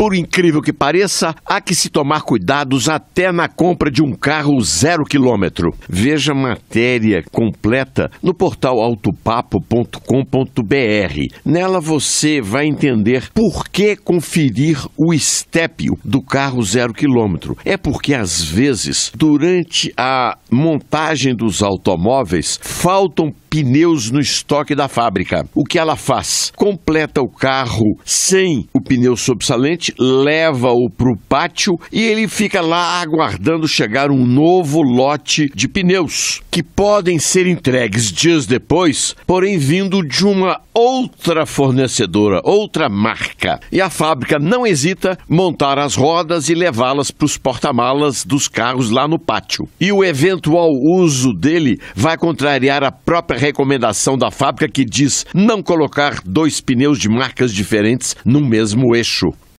Por incrível que pareça, há que se tomar cuidados até na compra de um carro zero quilômetro. Veja matéria completa no portal autopapo.com.br. Nela você vai entender por que conferir o estépio do carro zero quilômetro. É porque às vezes, durante a montagem dos automóveis, faltam pneus no estoque da fábrica. O que ela faz? Completa o carro sem o pneu sobressalente, leva-o para o pátio e ele fica lá aguardando chegar um novo lote de pneus, que podem ser entregues dias depois, porém vindo de uma outra fornecedora, outra marca. E a fábrica não hesita montar as rodas e levá-las para os porta-malas dos carros lá no pátio. E o eventual uso dele vai contrariar a própria recomendação da fábrica que diz não colocar dois pneus de marcas diferentes no mesmo eixo.